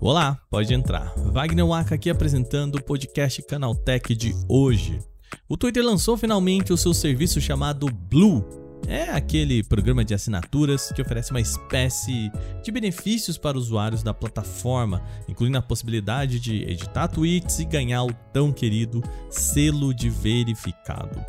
Olá, pode entrar. Wagner Waka aqui apresentando o podcast Canaltech de hoje. O Twitter lançou finalmente o seu serviço chamado Blue. É aquele programa de assinaturas que oferece uma espécie de benefícios para usuários da plataforma, incluindo a possibilidade de editar tweets e ganhar o tão querido selo de verificado.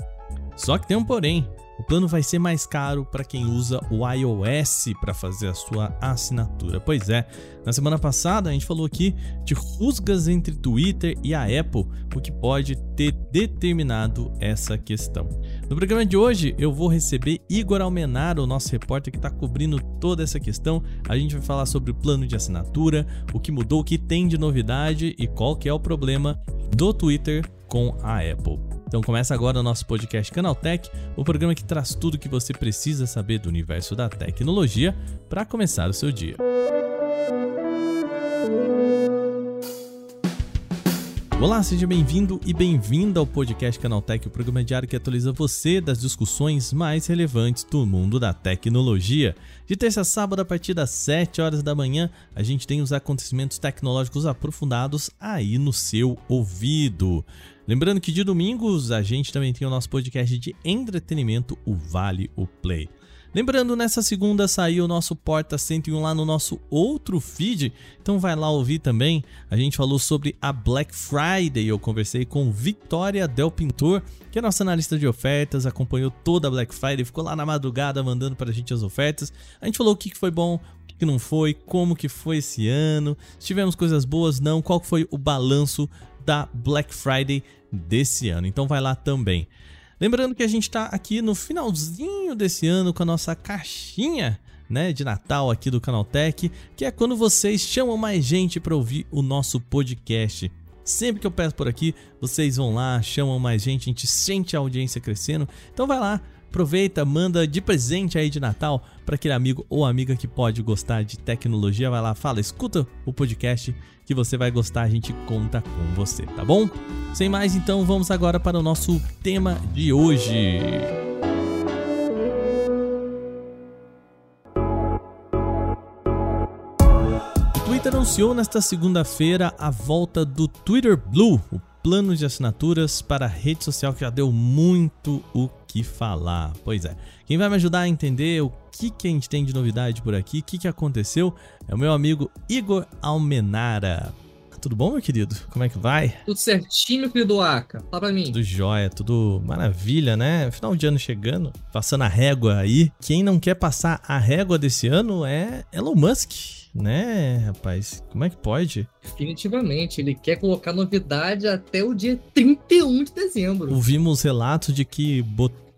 Só que tem um porém: o plano vai ser mais caro para quem usa o iOS para fazer a sua assinatura. Pois é, na semana passada a gente falou aqui de rusgas entre Twitter e a Apple, o que pode ter determinado essa questão. No programa de hoje eu vou receber Igor Almenaro, o nosso repórter que está cobrindo toda essa questão. A gente vai falar sobre o plano de assinatura, o que mudou, o que tem de novidade e qual que é o problema do Twitter com a Apple. Então começa agora o nosso podcast Canaltech, o programa que traz tudo o que você precisa saber do universo da tecnologia para começar o seu dia. Olá, seja bem-vindo e bem-vinda ao podcast Canaltech, o programa diário que atualiza você das discussões mais relevantes do mundo da tecnologia. De terça a sábado, a partir das 7 horas da manhã, a gente tem os acontecimentos tecnológicos aprofundados aí no seu ouvido. Lembrando que de domingos a gente também tem o nosso podcast de entretenimento, o Vale o Play. Lembrando, nessa segunda saiu o nosso Porta 101 lá no nosso outro feed, então vai lá ouvir também. A gente falou sobre a Black Friday, eu conversei com Victoria Del Pintor, que é nossa analista de ofertas, acompanhou toda a Black Friday, ficou lá na madrugada mandando pra gente as ofertas. A gente falou o que foi bom, o que não foi, como que foi esse ano, se tivemos coisas boas, não, qual foi o balanço da Black Friday desse ano. Então vai lá também. Lembrando que a gente está aqui no finalzinho desse ano com a nossa caixinha né, de Natal aqui do Canaltech, que é quando vocês chamam mais gente para ouvir o nosso podcast. Sempre que eu peço por aqui, vocês vão lá, chamam mais gente, a gente sente a audiência crescendo. Então vai lá, aproveita, manda de presente aí de Natal para aquele amigo ou amiga que pode gostar de tecnologia. Vai lá, fala, escuta o podcast que você vai gostar, a gente conta com você, tá bom? Sem mais, então vamos agora para o nosso tema de hoje. O Twitter anunciou nesta segunda-feira a volta do Twitter Blue, o plano de assinaturas para a rede social que já deu muito o que falar. Pois é, quem vai me ajudar a entender o que, que a gente tem de novidade por aqui, o que, que aconteceu, é o meu amigo Igor Almenara. Tudo bom, meu querido? Como é que vai? Tudo certinho, meu querido Aka. Fala pra mim. Tudo jóia, tudo maravilha, né? Final de ano chegando, passando a régua aí. Quem não quer passar a régua desse ano é Elon Musk né, rapaz? Como é que pode? Definitivamente, ele quer colocar novidade até o dia 31 de dezembro. Ouvimos relatos de que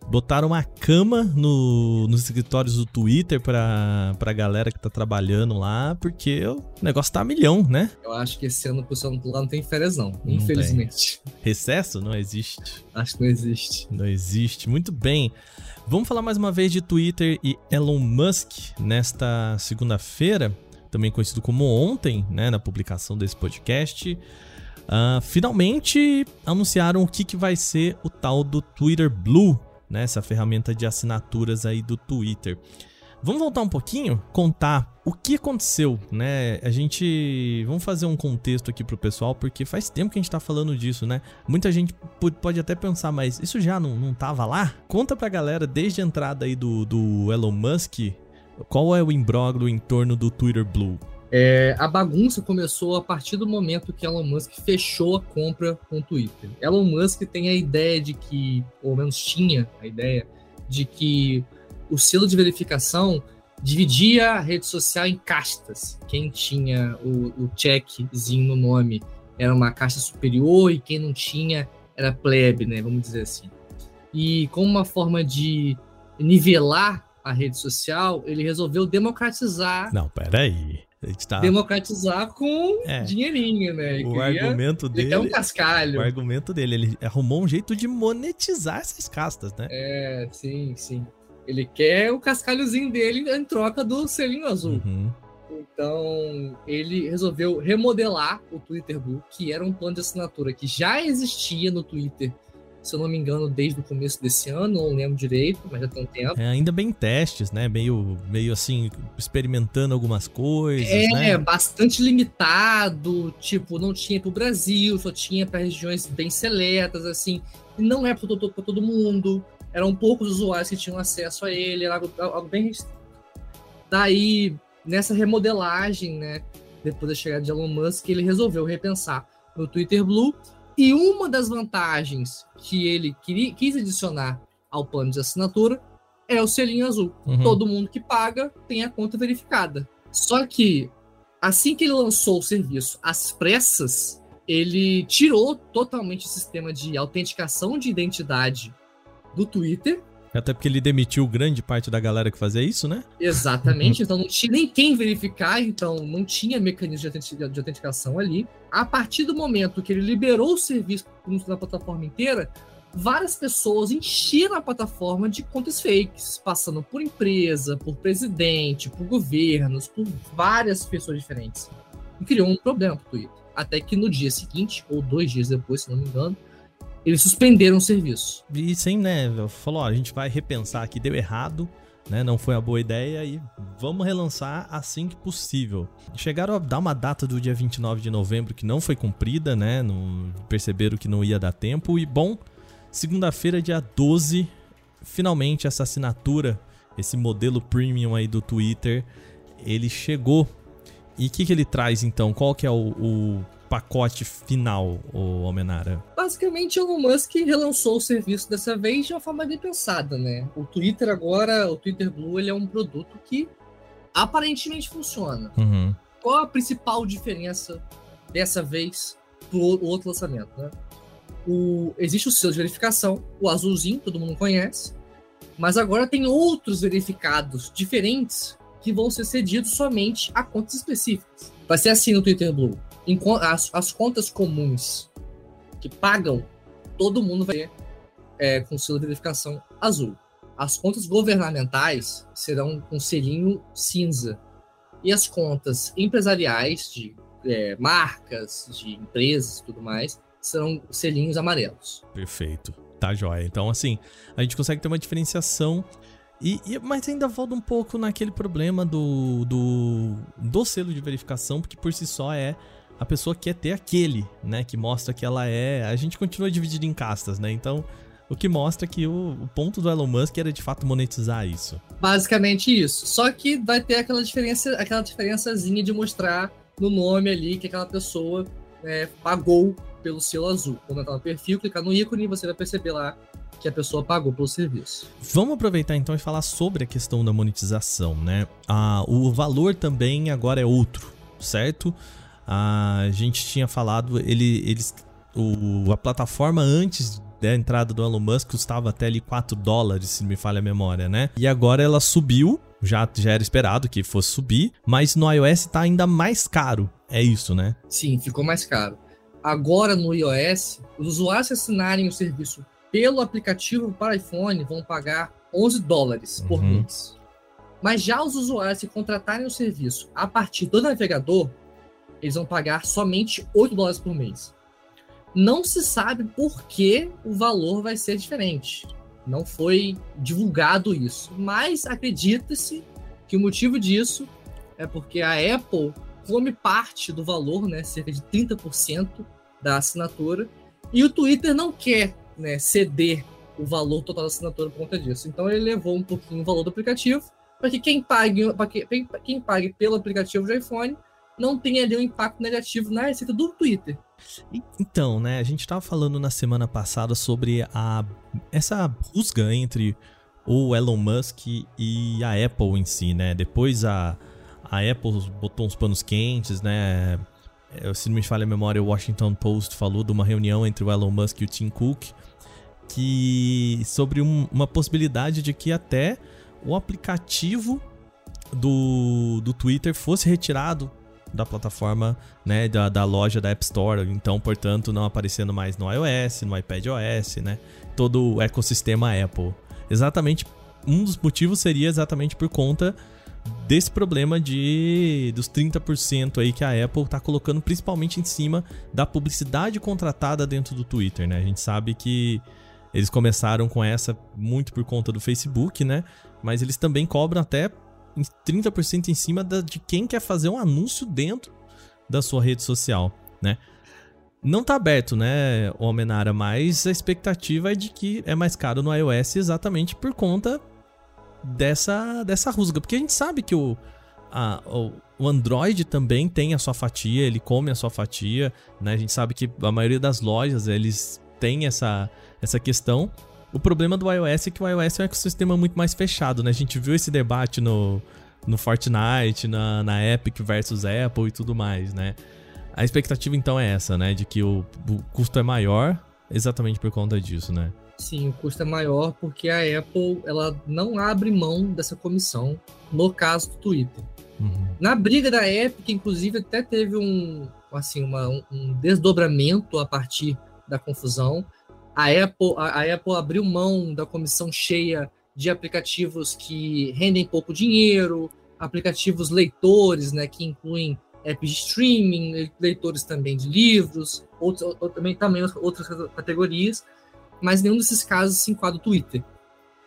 botaram uma cama no, nos escritórios do Twitter pra, pra galera que tá trabalhando lá, porque o negócio tá a milhão, né? Eu acho que esse ano o pessoal lá não tem férias, não, não infelizmente. Tem. Recesso? Não existe. Acho que não existe. Não existe. Muito bem. Vamos falar mais uma vez de Twitter e Elon Musk nesta segunda-feira também conhecido como ontem, né, na publicação desse podcast, uh, finalmente anunciaram o que, que vai ser o tal do Twitter Blue, né, essa ferramenta de assinaturas aí do Twitter. Vamos voltar um pouquinho, contar o que aconteceu, né? A gente. Vamos fazer um contexto aqui pro pessoal, porque faz tempo que a gente tá falando disso, né? Muita gente pode até pensar, mas isso já não, não tava lá? Conta pra galera, desde a entrada aí do, do Elon Musk qual é o imbróglio em torno do Twitter Blue? É, a bagunça começou a partir do momento que Elon Musk fechou a compra com o Twitter. Elon Musk tem a ideia de que, ou menos tinha a ideia, de que o selo de verificação dividia a rede social em castas. Quem tinha o, o checkzinho no nome era uma casta superior e quem não tinha era plebe, né? Vamos dizer assim. E como uma forma de nivelar a rede social, ele resolveu democratizar. Não, peraí. Tá... Democratizar com é. dinheirinho, né? Ele o queria... argumento dele. é um cascalho. O argumento dele, ele arrumou um jeito de monetizar essas castas, né? É, sim, sim. Ele quer o cascalhozinho dele em troca do selinho azul. Uhum. Então, ele resolveu remodelar o Twitter Blue, que era um plano de assinatura que já existia no Twitter se eu não me engano, desde o começo desse ano, não lembro direito, mas já tem um tempo. É, ainda bem testes, né? Meio, meio assim, experimentando algumas coisas. É, né? bastante limitado. Tipo, não tinha para o Brasil, só tinha para regiões bem seletas, assim. E não é para todo, todo mundo. Eram poucos usuários que tinham acesso a ele, era algo, algo bem restrito. Daí, nessa remodelagem, né? Depois da chegada de Elon Musk, ele resolveu repensar no Twitter Blue e uma das vantagens que ele queria, quis adicionar ao plano de assinatura é o selinho azul. Uhum. Todo mundo que paga tem a conta verificada. Só que, assim que ele lançou o serviço às pressas, ele tirou totalmente o sistema de autenticação de identidade do Twitter até porque ele demitiu grande parte da galera que fazia isso, né? Exatamente, então não tinha nem quem verificar, então não tinha mecanismo de autenticação ali. A partir do momento que ele liberou o serviço na plataforma inteira, várias pessoas encheram a plataforma de contas fakes, passando por empresa, por presidente, por governos, por várias pessoas diferentes. E criou um problema pro Twitter. Até que no dia seguinte, ou dois dias depois, se não me engano, eles suspenderam o serviço. E sem, né, falou, ó, a gente vai repensar aqui, deu errado, né, não foi uma boa ideia e vamos relançar assim que possível. Chegaram a dar uma data do dia 29 de novembro que não foi cumprida, né, não, perceberam que não ia dar tempo e, bom, segunda-feira, dia 12, finalmente essa assinatura, esse modelo premium aí do Twitter, ele chegou. E o que, que ele traz então? Qual que é o, o pacote final, o Homenara? Basicamente, Elon Musk relançou o serviço dessa vez de uma forma bem pensada, né? O Twitter agora, o Twitter Blue, ele é um produto que aparentemente funciona. Uhum. Qual a principal diferença dessa vez pro outro lançamento, né? O, existe o selo de verificação, o azulzinho, todo mundo conhece, mas agora tem outros verificados diferentes que vão ser cedidos somente a contas específicas. Vai ser assim no Twitter Blue as, as contas comuns que pagam, todo mundo vai ter é, com selo de verificação azul. As contas governamentais serão com selinho cinza. E as contas empresariais, de é, marcas, de empresas e tudo mais, serão selinhos amarelos. Perfeito. Tá jóia. Então, assim, a gente consegue ter uma diferenciação e, e, mas ainda volta um pouco naquele problema do, do, do selo de verificação, porque por si só é a pessoa quer ter aquele, né? Que mostra que ela é. A gente continua dividido em castas, né? Então, o que mostra que o, o, ponto do Elon Musk era de fato monetizar isso. Basicamente isso. Só que vai ter aquela diferença, aquela diferençazinha de mostrar no nome ali que aquela pessoa é, pagou pelo selo azul. Quando entrar no perfil, clicar no ícone, você vai perceber lá que a pessoa pagou pelo serviço. Vamos aproveitar então e falar sobre a questão da monetização, né? Ah, o valor também agora é outro, certo? A gente tinha falado, ele, eles, o, a plataforma antes da entrada do Elon Musk custava até ali 4 dólares, se me falha a memória, né? E agora ela subiu, já, já era esperado que fosse subir, mas no iOS tá ainda mais caro. É isso, né? Sim, ficou mais caro. Agora no iOS, os usuários que assinarem o serviço pelo aplicativo para iPhone vão pagar 11 dólares por uhum. mês. Mas já os usuários que contratarem o serviço a partir do navegador eles vão pagar somente 8 dólares por mês. Não se sabe por que o valor vai ser diferente. Não foi divulgado isso. Mas acredita-se que o motivo disso é porque a Apple come parte do valor, né, cerca de 30% da assinatura, e o Twitter não quer né, ceder o valor total da assinatura por conta disso. Então ele levou um pouquinho o valor do aplicativo para que quem pague, para que, quem pague pelo aplicativo de iPhone não tem ali um impacto negativo na receita do Twitter. Então, né, a gente estava falando na semana passada sobre a essa rusga entre o Elon Musk e a Apple em si, né? Depois a, a Apple botou uns panos quentes, né? É, se não me falha a memória, o Washington Post falou de uma reunião entre o Elon Musk e o Tim Cook que sobre um, uma possibilidade de que até o aplicativo do, do Twitter fosse retirado da plataforma, né, da, da loja da App Store, então, portanto, não aparecendo mais no iOS, no iPadOS, né, todo o ecossistema Apple. Exatamente, um dos motivos seria exatamente por conta desse problema de dos 30% aí que a Apple está colocando principalmente em cima da publicidade contratada dentro do Twitter, né? A gente sabe que Eles começaram com essa muito por conta do Facebook, né? Mas eles também cobram até 30% em cima de quem quer fazer um anúncio dentro da sua rede social, né? Não tá aberto, né, o Almenara, mas a expectativa é de que é mais caro no iOS exatamente por conta dessa, dessa rusga. Porque a gente sabe que o, a, o, o Android também tem a sua fatia, ele come a sua fatia, né? A gente sabe que a maioria das lojas, eles têm essa, essa questão. O problema do iOS é que o iOS é um ecossistema muito mais fechado, né? A gente viu esse debate no, no Fortnite, na, na Epic versus Apple e tudo mais, né? A expectativa então é essa, né? De que o, o custo é maior exatamente por conta disso, né? Sim, o custo é maior porque a Apple ela não abre mão dessa comissão no caso do Twitter. Uhum. Na briga da Epic, inclusive, até teve um, assim, uma, um desdobramento a partir da confusão. A Apple, a, a Apple abriu mão da comissão cheia de aplicativos que rendem pouco dinheiro, aplicativos leitores, né, que incluem apps de streaming, leitores também de livros, outros, também, também outras categorias, mas nenhum desses casos se enquadra o Twitter.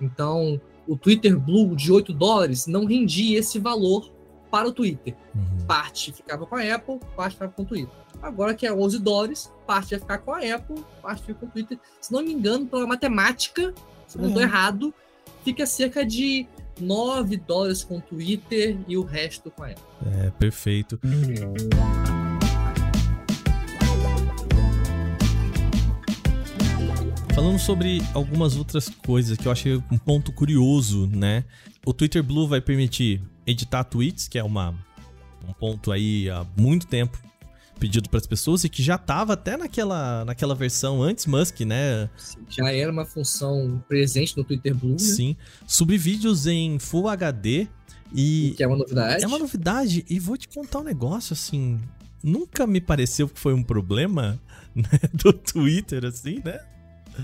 Então, o Twitter Blue de 8 dólares não rendia esse valor para o Twitter. Uhum. Parte ficava com a Apple, parte ficava com o Twitter. Agora que é 11 dólares, parte vai ficar com a Apple, parte fica com o Twitter. Se não me engano, pela matemática, se não estou uhum. errado, fica cerca de 9 dólares com o Twitter e o resto com a Apple. É, perfeito. Falando sobre algumas outras coisas que eu achei um ponto curioso, né? O Twitter Blue vai permitir editar tweets, que é uma, um ponto aí há muito tempo pedido para as pessoas e que já estava até naquela, naquela versão antes Musk, né? Já era uma função presente no Twitter Blue. Né? Sim. Sobre vídeos em Full HD e. Que é uma novidade. É uma novidade. E vou te contar um negócio assim. Nunca me pareceu que foi um problema né, do Twitter, assim, né?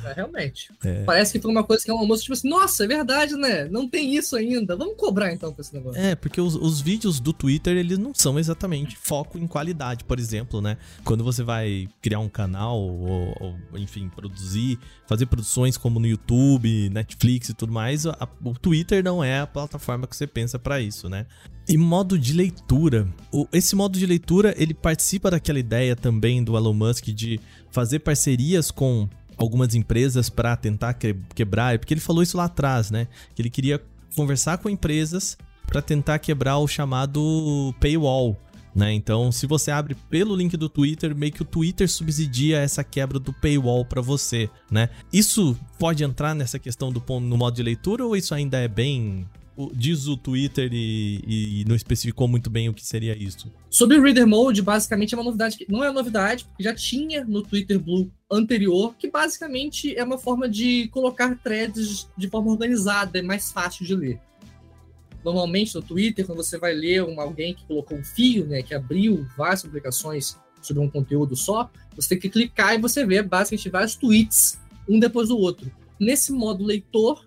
É, realmente. É. Parece que foi uma coisa que é um almoço, tipo assim, nossa, é verdade, né? Não tem isso ainda. Vamos cobrar então pra esse negócio. É, porque os, os vídeos do Twitter, eles não são exatamente foco em qualidade, por exemplo, né? Quando você vai criar um canal, ou, ou enfim, produzir, fazer produções como no YouTube, Netflix e tudo mais, a, o Twitter não é a plataforma que você pensa para isso, né? E modo de leitura. O, esse modo de leitura, ele participa daquela ideia também do Elon Musk de fazer parcerias com algumas empresas para tentar quebrar, porque ele falou isso lá atrás, né? Que ele queria conversar com empresas para tentar quebrar o chamado paywall, né? Então, se você abre pelo link do Twitter, meio que o Twitter subsidia essa quebra do paywall para você, né? Isso pode entrar nessa questão do no modo de leitura ou isso ainda é bem diz o Twitter e, e, não especificou muito bem o que seria isso. Sobre o Reader Mode, basicamente é uma novidade que não é novidade, porque já tinha no Twitter Blue anterior, que basicamente é uma forma de colocar threads de forma organizada, é mais fácil de ler. Normalmente no Twitter, quando você vai ler uma, alguém que colocou um fio, né, que abriu várias publicações sobre um conteúdo só, você tem que clicar e você vê basicamente vários tweets, um depois do outro. Nesse modo leitor,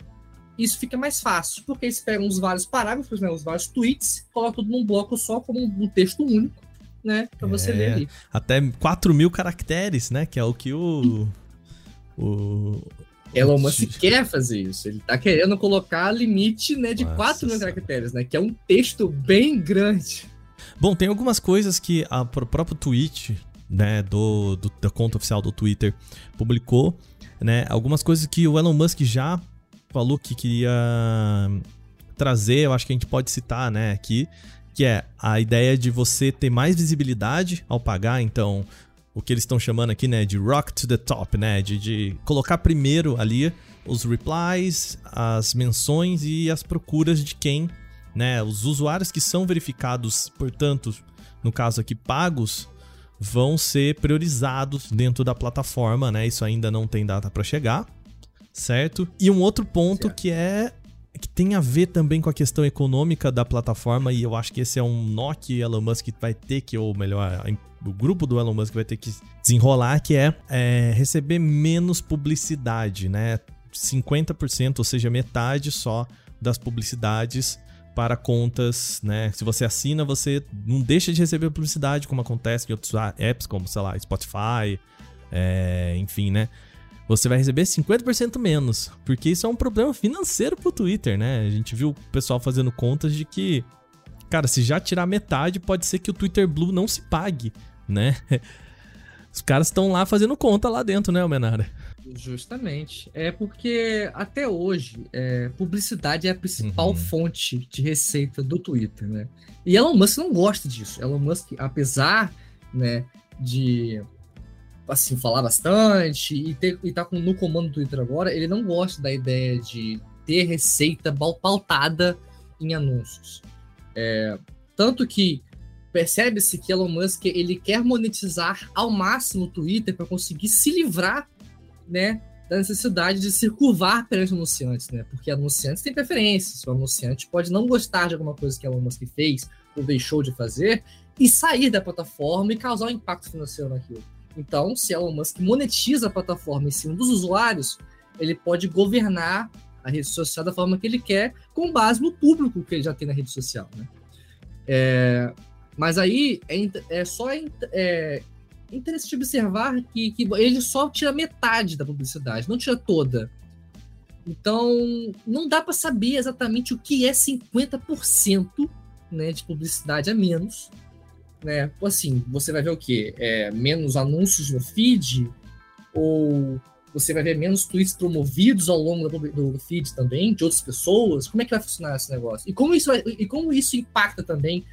isso fica mais fácil, porque eles pegam os vários parágrafos, né, os vários tweets, colocam tudo num bloco só, como um texto único, né, pra você é, ler ali. Até 4 mil caracteres, né, que é o que o... o... Elon Musk quer fazer isso. Ele tá querendo colocar limite né, de Nossa 4 mil caracteres, né? Que é um texto bem grande. Bom, tem algumas coisas que a, o próprio tweet, né, do, do, da conta oficial do Twitter publicou, né? Algumas coisas que o Elon Musk já falou que queria trazer, eu acho que a gente pode citar, né, aqui, que é a ideia de você ter mais visibilidade ao pagar, então o que eles estão chamando aqui, né, de rock to the top, né, de, de colocar primeiro ali os replies, as menções e as procuras de quem, né, os usuários que são verificados, portanto, no caso aqui pagos, vão ser priorizados dentro da plataforma, né? Isso ainda não tem data para chegar certo? E um outro ponto certo. que é que tem a ver também com a questão econômica da plataforma e eu acho que esse é um nó que Elon Musk vai ter que, ou melhor, o grupo do Elon Musk vai ter que desenrolar, que é, é receber menos publicidade, né? 50%, ou seja, metade só das publicidades para contas, né? Se você assina, você não deixa de receber publicidade, como acontece em outros apps, como, sei lá, Spotify, é, enfim, né? Você vai receber 50% menos. Porque isso é um problema financeiro pro Twitter, né? A gente viu o pessoal fazendo contas de que, cara, se já tirar metade, pode ser que o Twitter Blue não se pague, né? Os caras estão lá fazendo conta lá dentro, né, Almenara? Justamente. É porque até hoje, é, publicidade é a principal uhum. fonte de receita do Twitter, né? E Elon Musk não gosta disso. Elon Musk, apesar, né, de assim, falar bastante e, ter, e tá no comando do Twitter agora, ele não gosta da ideia de ter receita pautada em anúncios. É, tanto que percebe-se que Elon Musk ele quer monetizar ao máximo o Twitter para conseguir se livrar, né, da necessidade de se curvar perante anunciantes, né? Porque anunciantes têm preferências. O anunciante pode não gostar de alguma coisa que Elon Musk fez ou deixou de fazer e sair da plataforma e causar um impacto financeiro naquilo. Então, se Elon Musk monetiza a plataforma em cima dos usuários, ele pode governar a rede social da forma que ele quer, com base no público que ele já tem na rede social. Né? É, mas aí é, é só é, interessante observar que, que ele só tira metade da publicidade, não tira toda. Então, não dá para saber exatamente o que é 50% né, de publicidade a menos né? Assim, você vai ver o quê? É, menos anúncios no feed? Ou você vai ver menos tweets promovidos ao longo do, feed também, de outras pessoas? Como é que vai funcionar esse negócio? E como isso, vai, e como isso impacta também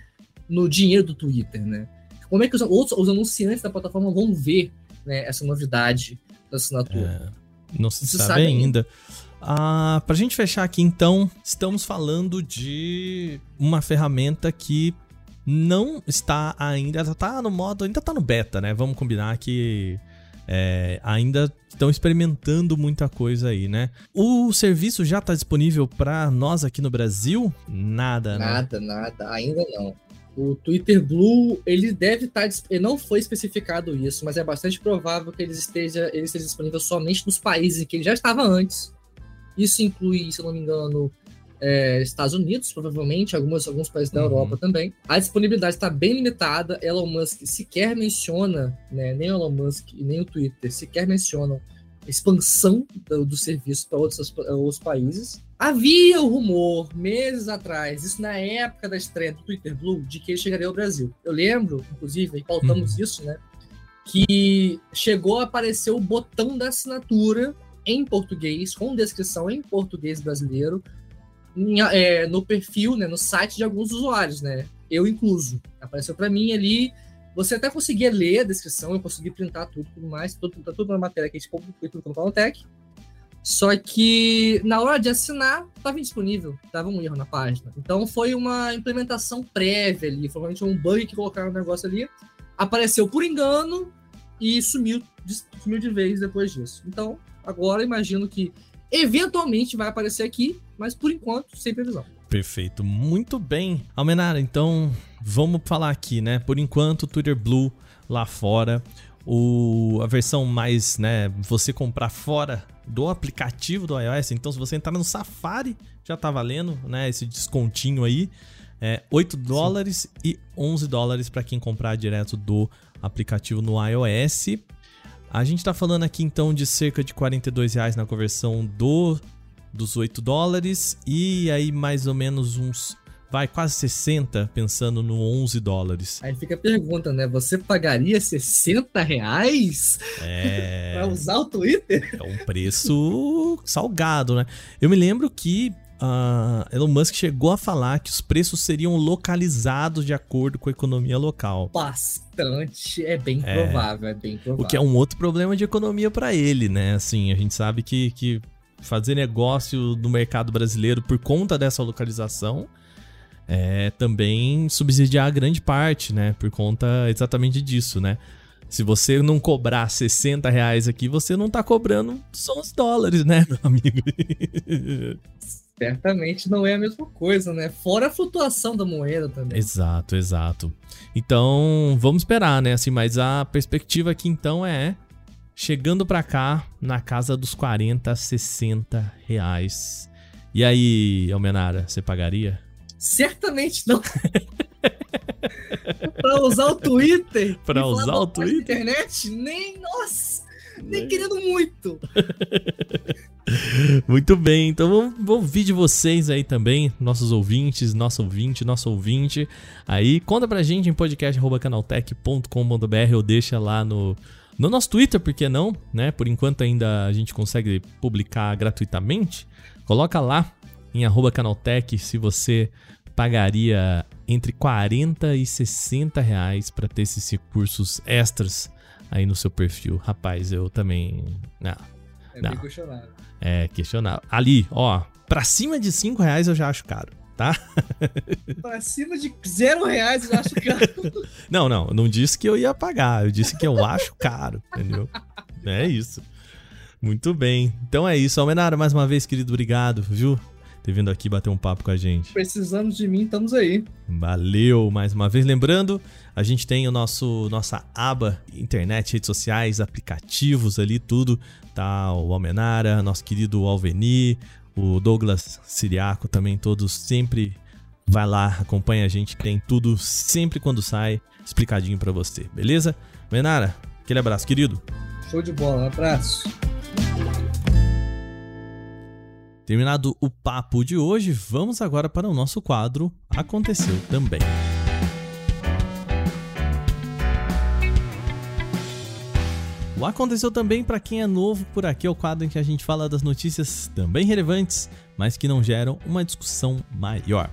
no dinheiro do Twitter, né? Como é que os, outros, os anunciantes da plataforma vão ver né, essa novidade da assinatura? É, não se sabe, sabe ainda. Ah, pra gente fechar aqui, então, estamos falando de uma ferramenta que não está ainda, está no modo, ainda está no beta, né? Vamos combinar que é, ainda estão experimentando muita coisa aí, né? O serviço já está disponível para nós aqui no Brasil? Nada, né? Nada, nada, ainda não. O Twitter Blue, ele deve estar. Tá, ele não foi especificado isso, mas é bastante provável que ele esteja, ele esteja disponível somente nos países em que ele já estava antes. Isso inclui, se eu não me engano, é, Estados Unidos, provavelmente, algumas, alguns países da uhum. Europa também. A disponibilidade está bem limitada. Elon Musk sequer menciona, né, nem Elon Musk e nem o Twitter sequer mencionam expansão do, do serviço para outros, outros países. Havia o rumor, meses atrás, isso na época da estreia do Twitter Blue, de que ele chegaria ao Brasil. Eu lembro, inclusive, e pautamos uhum. isso, né? Que chegou a aparecer o botão da assinatura em português, com descrição em português brasileiro, é, no perfil, né, no site de alguns usuários, né? Eu incluso. Apareceu para mim ali. Você até conseguia ler a descrição, eu consegui printar tudo, tudo mais, tudo, tá tudo na matéria que a gente publicou no Canaltech. Só que na hora de assinar, estava indisponível, dava um erro na página. Então foi uma implementação prévia ali, foi um bug que colocaram no negócio ali. Apareceu por engano e sumiu, sumiu de vez depois disso. Então, agora imagino que eventualmente vai aparecer aqui, mas por enquanto, sem previsão. Perfeito, muito bem. Almenara, então vamos falar aqui, né? Por enquanto, Twitter Blue lá fora, o, a versão mais, né, você comprar fora do aplicativo do iOS. Então, se você entrar no Safari, já tá valendo, né, esse descontinho aí. É 8 dólares Sim. e 11 dólares para quem comprar direto do aplicativo no iOS. A gente tá falando aqui então de cerca de 42 reais na conversão do dos 8 dólares e aí mais ou menos uns vai quase 60 pensando no 11 dólares. Aí fica a pergunta, né? Você pagaria 60 reais é... para usar o Twitter? É um preço salgado, né? Eu me lembro que uh, Elon Musk chegou a falar que os preços seriam localizados de acordo com a economia local. Bastante, é bem é... provável, é bem provável. O que é um outro problema de economia para ele, né? Assim, a gente sabe que, que fazer negócio no mercado brasileiro por conta dessa localização é também subsidiar grande parte, né? Por conta exatamente disso, né? Se você não cobrar 60 reais aqui, você não tá cobrando só os dólares, né, meu amigo? Certamente não é a mesma coisa, né? Fora a flutuação da moeda também. Exato, exato. Então, vamos esperar, né? Assim, mas a perspectiva aqui então é chegando pra cá na casa dos 40, 60 reais. E aí, Almenara, você pagaria? Certamente não. pra usar o Twitter. pra usar o Twitter? internet? Nem, nossa. Nem querendo muito. Muito bem, então vamos, vamos ouvir de vocês aí também, nossos ouvintes, nosso ouvinte, nosso ouvinte. Aí, conta pra gente em podcast.canaltech.com.br ou deixa lá no, no nosso Twitter, por que não, né? Por enquanto ainda a gente consegue publicar gratuitamente. Coloca lá em arroba canaltech se você pagaria entre 40 e 60 reais para ter esses recursos extras aí no seu perfil. Rapaz, eu também. Não. É não. bem questionável. É, questionável. Ali, ó, pra cima de 5 reais eu já acho caro, tá? pra cima de 0 reais eu acho caro. não, não, não disse que eu ia pagar, eu disse que eu acho caro, entendeu? É isso. Muito bem. Então é isso. Almenara, mais uma vez, querido, obrigado, viu? ter vindo aqui bater um papo com a gente. Precisamos de mim, estamos aí. Valeu mais uma vez. Lembrando, a gente tem o nosso nossa aba internet, redes sociais, aplicativos ali, tudo. Tá o Almenara, nosso querido Alveni, o Douglas Siriaco também, todos sempre vai lá, acompanha a gente, tem tudo sempre quando sai explicadinho para você, beleza? Almenara, aquele abraço, querido. Show de bola, um abraço. Terminado o papo de hoje, vamos agora para o nosso quadro Aconteceu Também. O Aconteceu Também, para quem é novo por aqui, é o quadro em que a gente fala das notícias também relevantes, mas que não geram uma discussão maior.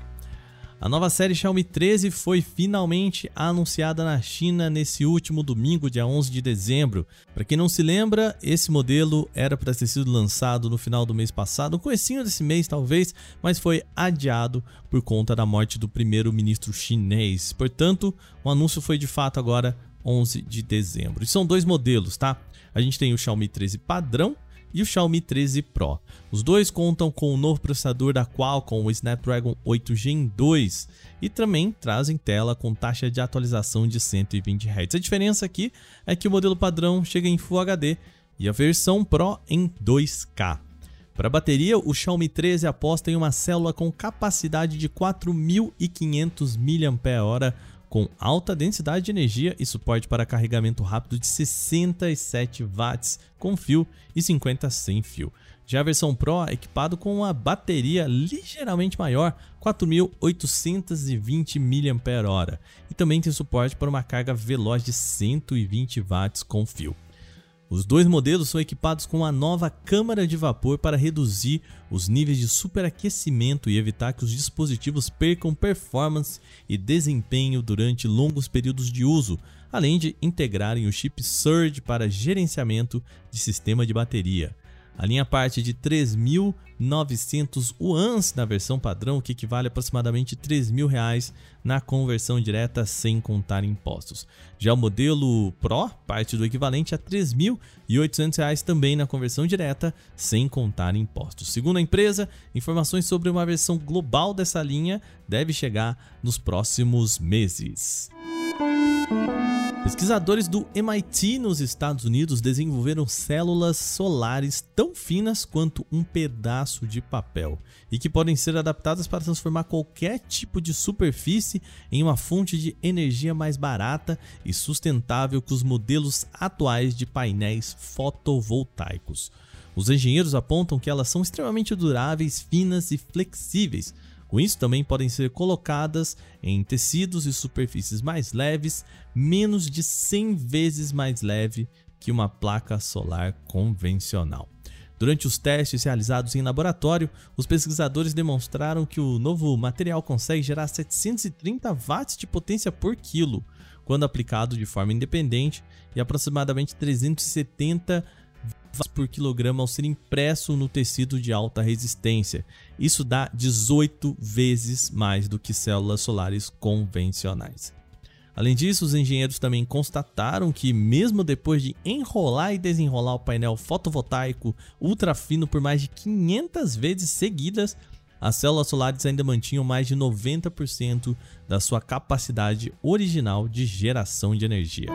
A nova série Xiaomi 13 foi finalmente anunciada na China nesse último domingo, dia 11 de dezembro. Para quem não se lembra, esse modelo era para ter sido lançado no final do mês passado, no comecinho desse mês talvez, mas foi adiado por conta da morte do primeiro-ministro chinês. Portanto, o anúncio foi de fato agora 11 de dezembro. E são dois modelos, tá? A gente tem o Xiaomi 13 padrão e o Xiaomi 13 Pro. Os dois contam com o novo processador da Qualcomm, o Snapdragon 8 Gen 2, e também trazem tela com taxa de atualização de 120 Hz. A diferença aqui é que o modelo padrão chega em Full HD e a versão Pro em 2K. Para a bateria, o Xiaomi 13 aposta em uma célula com capacidade de 4.500 mAh com alta densidade de energia e suporte para carregamento rápido de 67 watts com fio e 50 sem fio. Já a versão Pro é equipado com uma bateria ligeiramente maior, 4.820 mAh, e também tem suporte para uma carga veloz de 120 watts com fio. Os dois modelos são equipados com a nova câmara de vapor para reduzir os níveis de superaquecimento e evitar que os dispositivos percam performance e desempenho durante longos períodos de uso, além de integrarem o chip Surge para gerenciamento de sistema de bateria. A linha parte de 3.900 yuans na versão padrão, que equivale a aproximadamente R$ 3.000 na conversão direta sem contar impostos. Já o modelo Pro parte do equivalente a R$ 3.800 também na conversão direta sem contar impostos. Segundo a empresa, informações sobre uma versão global dessa linha deve chegar nos próximos meses. Pesquisadores do MIT nos Estados Unidos desenvolveram células solares tão finas quanto um pedaço de papel e que podem ser adaptadas para transformar qualquer tipo de superfície em uma fonte de energia mais barata e sustentável que os modelos atuais de painéis fotovoltaicos. Os engenheiros apontam que elas são extremamente duráveis, finas e flexíveis, com isso, também podem ser colocadas em tecidos e superfícies mais leves, menos de 100 vezes mais leve que uma placa solar convencional. Durante os testes realizados em laboratório, os pesquisadores demonstraram que o novo material consegue gerar 730 watts de potência por quilo, quando aplicado de forma independente, e aproximadamente 370 por quilograma ao ser impresso no tecido de alta resistência. Isso dá 18 vezes mais do que células solares convencionais. Além disso, os engenheiros também constataram que, mesmo depois de enrolar e desenrolar o painel fotovoltaico ultra fino por mais de 500 vezes seguidas, as células solares ainda mantinham mais de 90% da sua capacidade original de geração de energia.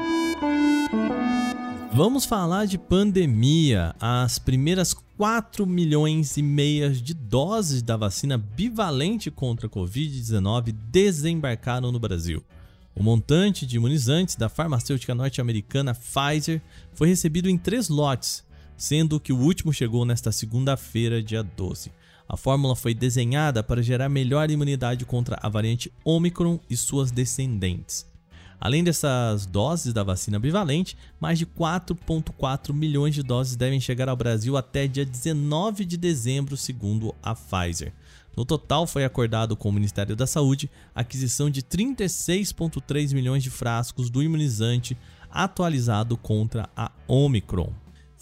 Vamos falar de pandemia. As primeiras 4 milhões e meias de doses da vacina bivalente contra a Covid-19 desembarcaram no Brasil. O montante de imunizantes da farmacêutica norte-americana Pfizer foi recebido em três lotes, sendo que o último chegou nesta segunda-feira, dia 12. A fórmula foi desenhada para gerar melhor imunidade contra a variante Omicron e suas descendentes. Além dessas doses da vacina bivalente, mais de 4,4 milhões de doses devem chegar ao Brasil até dia 19 de dezembro, segundo a Pfizer. No total, foi acordado com o Ministério da Saúde a aquisição de 36,3 milhões de frascos do imunizante atualizado contra a Omicron.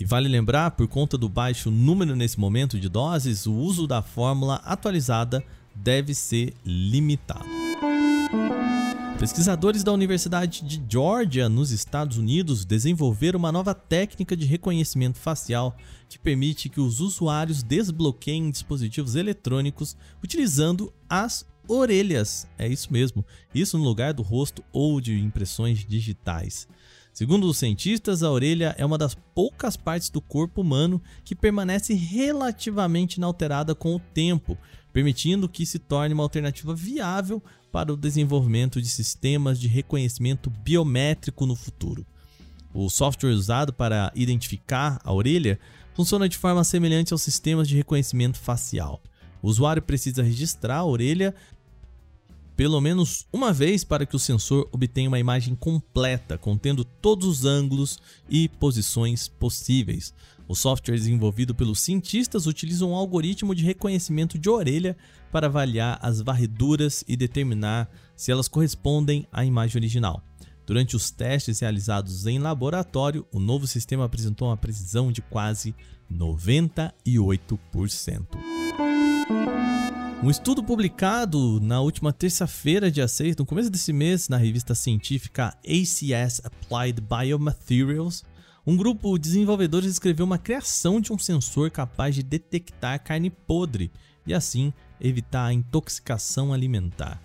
E vale lembrar, por conta do baixo número nesse momento de doses, o uso da fórmula atualizada deve ser limitado. Pesquisadores da Universidade de Georgia, nos Estados Unidos, desenvolveram uma nova técnica de reconhecimento facial que permite que os usuários desbloqueiem dispositivos eletrônicos utilizando as orelhas. É isso mesmo, isso no lugar do rosto ou de impressões digitais. Segundo os cientistas, a orelha é uma das poucas partes do corpo humano que permanece relativamente inalterada com o tempo, permitindo que se torne uma alternativa viável para o desenvolvimento de sistemas de reconhecimento biométrico no futuro. O software usado para identificar a orelha funciona de forma semelhante aos sistemas de reconhecimento facial. O usuário precisa registrar a orelha pelo menos uma vez para que o sensor obtenha uma imagem completa, contendo todos os ângulos e posições possíveis. O software desenvolvido pelos cientistas utiliza um algoritmo de reconhecimento de orelha para avaliar as varreduras e determinar se elas correspondem à imagem original. Durante os testes realizados em laboratório, o novo sistema apresentou uma precisão de quase 98%. Um estudo publicado na última terça-feira, dia 6, no começo desse mês, na revista científica ACS Applied Biomaterials, um grupo de desenvolvedores escreveu uma criação de um sensor capaz de detectar carne podre e assim evitar a intoxicação alimentar.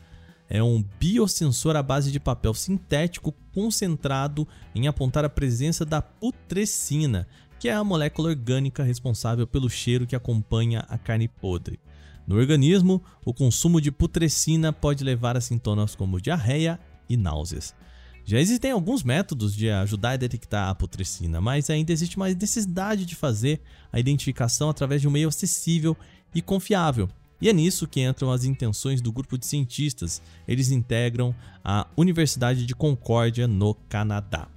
É um biosensor à base de papel sintético concentrado em apontar a presença da putrescina, que é a molécula orgânica responsável pelo cheiro que acompanha a carne podre. No organismo, o consumo de putrescina pode levar a sintomas como diarreia e náuseas. Já existem alguns métodos de ajudar a detectar a putrescina, mas ainda existe uma necessidade de fazer a identificação através de um meio acessível e confiável. E é nisso que entram as intenções do grupo de cientistas. Eles integram a Universidade de Concórdia, no Canadá.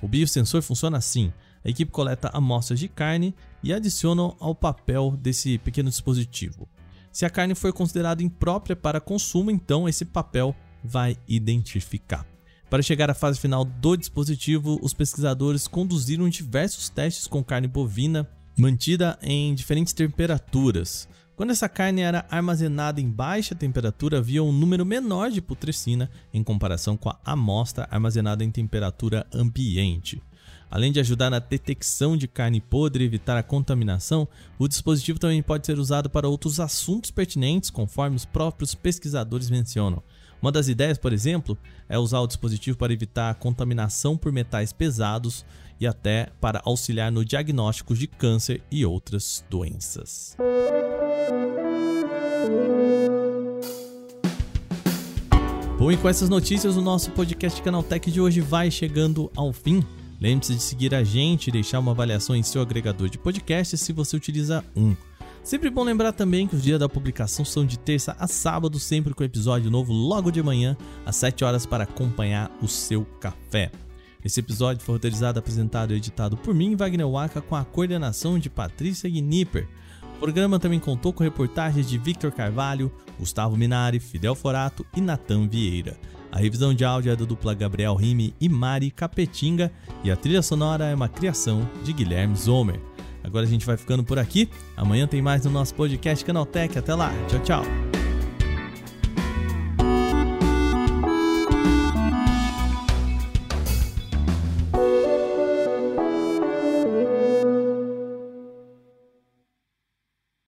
O biosensor funciona assim: a equipe coleta amostras de carne e adiciona ao papel desse pequeno dispositivo. Se a carne for considerada imprópria para consumo, então esse papel vai identificar. Para chegar à fase final do dispositivo, os pesquisadores conduziram diversos testes com carne bovina mantida em diferentes temperaturas. Quando essa carne era armazenada em baixa temperatura, havia um número menor de putrescina em comparação com a amostra armazenada em temperatura ambiente. Além de ajudar na detecção de carne podre e evitar a contaminação, o dispositivo também pode ser usado para outros assuntos pertinentes, conforme os próprios pesquisadores mencionam. Uma das ideias, por exemplo, é usar o dispositivo para evitar a contaminação por metais pesados e até para auxiliar no diagnóstico de câncer e outras doenças. Bom, e com essas notícias, o nosso podcast Canaltech de hoje vai chegando ao fim. Lembre-se de seguir a gente e deixar uma avaliação em seu agregador de podcasts se você utiliza um. Sempre bom lembrar também que os dias da publicação são de terça a sábado, sempre com episódio novo logo de manhã, às 7 horas, para acompanhar o seu café. Esse episódio foi roteirizado, apresentado e editado por mim, Wagner Waka, com a coordenação de Patrícia Gnipper. O programa também contou com reportagens de Victor Carvalho, Gustavo Minari, Fidel Forato e Natan Vieira. A revisão de áudio é da dupla Gabriel Rime e Mari Capetinga e a trilha sonora é uma criação de Guilherme Zomer. Agora a gente vai ficando por aqui. Amanhã tem mais no nosso podcast Canaltech. Até lá. Tchau, tchau.